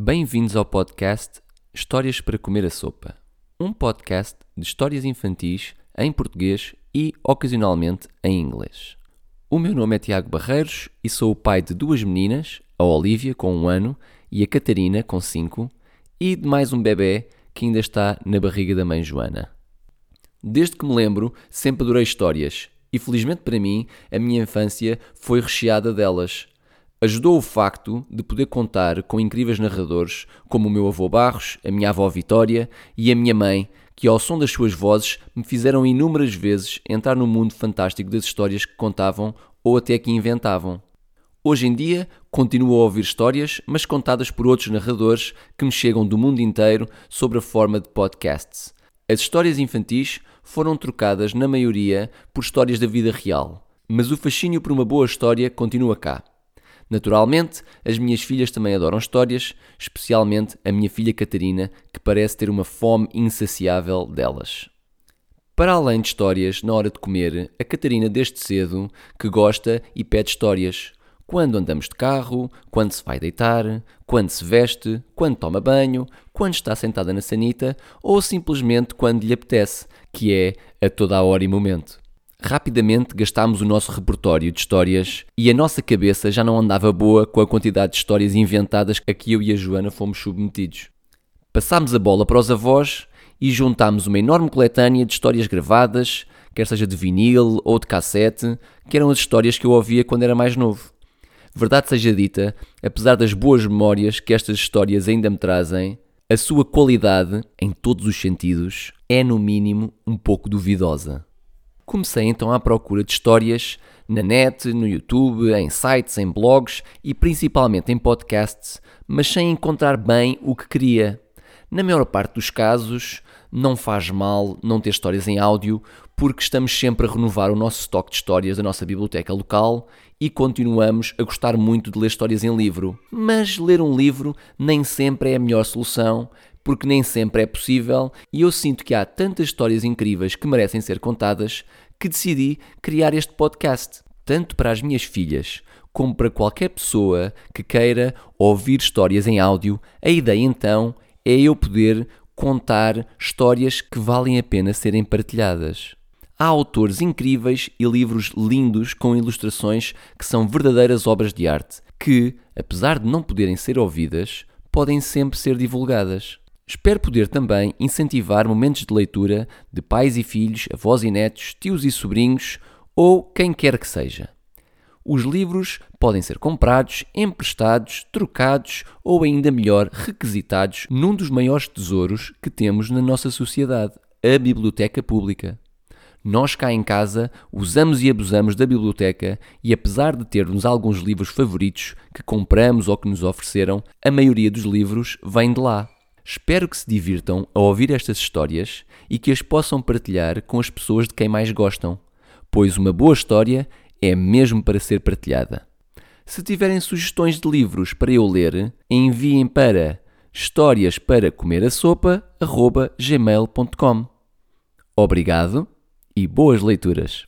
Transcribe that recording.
Bem-vindos ao podcast Histórias para Comer a Sopa, um podcast de histórias infantis em português e, ocasionalmente, em inglês. O meu nome é Tiago Barreiros e sou o pai de duas meninas, a Olivia, com um ano, e a Catarina, com cinco, e de mais um bebê que ainda está na barriga da mãe Joana. Desde que me lembro, sempre adorei histórias e, felizmente para mim, a minha infância foi recheada delas. Ajudou o facto de poder contar com incríveis narradores como o meu avô Barros, a minha avó Vitória e a minha mãe, que ao som das suas vozes me fizeram inúmeras vezes entrar no mundo fantástico das histórias que contavam ou até que inventavam. Hoje em dia, continuo a ouvir histórias, mas contadas por outros narradores que me chegam do mundo inteiro sob a forma de podcasts. As histórias infantis foram trocadas, na maioria, por histórias da vida real, mas o fascínio por uma boa história continua cá. Naturalmente, as minhas filhas também adoram histórias, especialmente a minha filha Catarina, que parece ter uma fome insaciável delas. Para além de histórias na hora de comer, a Catarina desde cedo que gosta e pede histórias. Quando andamos de carro, quando se vai deitar, quando se veste, quando toma banho, quando está sentada na sanita ou simplesmente quando lhe apetece, que é a toda a hora e momento. Rapidamente gastámos o nosso repertório de histórias e a nossa cabeça já não andava boa com a quantidade de histórias inventadas a que eu e a Joana fomos submetidos. Passámos a bola para os avós e juntámos uma enorme coletânea de histórias gravadas, quer seja de vinil ou de cassete, que eram as histórias que eu ouvia quando era mais novo. Verdade seja dita, apesar das boas memórias que estas histórias ainda me trazem, a sua qualidade, em todos os sentidos, é no mínimo um pouco duvidosa. Comecei então à procura de histórias na net, no YouTube, em sites, em blogs e principalmente em podcasts, mas sem encontrar bem o que queria. Na maior parte dos casos, não faz mal não ter histórias em áudio, porque estamos sempre a renovar o nosso estoque de histórias da nossa biblioteca local e continuamos a gostar muito de ler histórias em livro. Mas ler um livro nem sempre é a melhor solução, porque nem sempre é possível, e eu sinto que há tantas histórias incríveis que merecem ser contadas que decidi criar este podcast, tanto para as minhas filhas como para qualquer pessoa que queira ouvir histórias em áudio. A ideia então é eu poder contar histórias que valem a pena serem partilhadas. Há autores incríveis e livros lindos com ilustrações que são verdadeiras obras de arte, que, apesar de não poderem ser ouvidas, podem sempre ser divulgadas. Espero poder também incentivar momentos de leitura de pais e filhos, avós e netos, tios e sobrinhos ou quem quer que seja. Os livros podem ser comprados, emprestados, trocados ou ainda melhor, requisitados num dos maiores tesouros que temos na nossa sociedade, a biblioteca pública. Nós cá em casa usamos e abusamos da biblioteca e apesar de termos alguns livros favoritos que compramos ou que nos ofereceram, a maioria dos livros vem de lá. Espero que se divirtam a ouvir estas histórias e que as possam partilhar com as pessoas de quem mais gostam, pois uma boa história é mesmo para ser partilhada. Se tiverem sugestões de livros para eu ler, enviem para histórias para comer a sopa@gmail.com. Obrigado e boas leituras.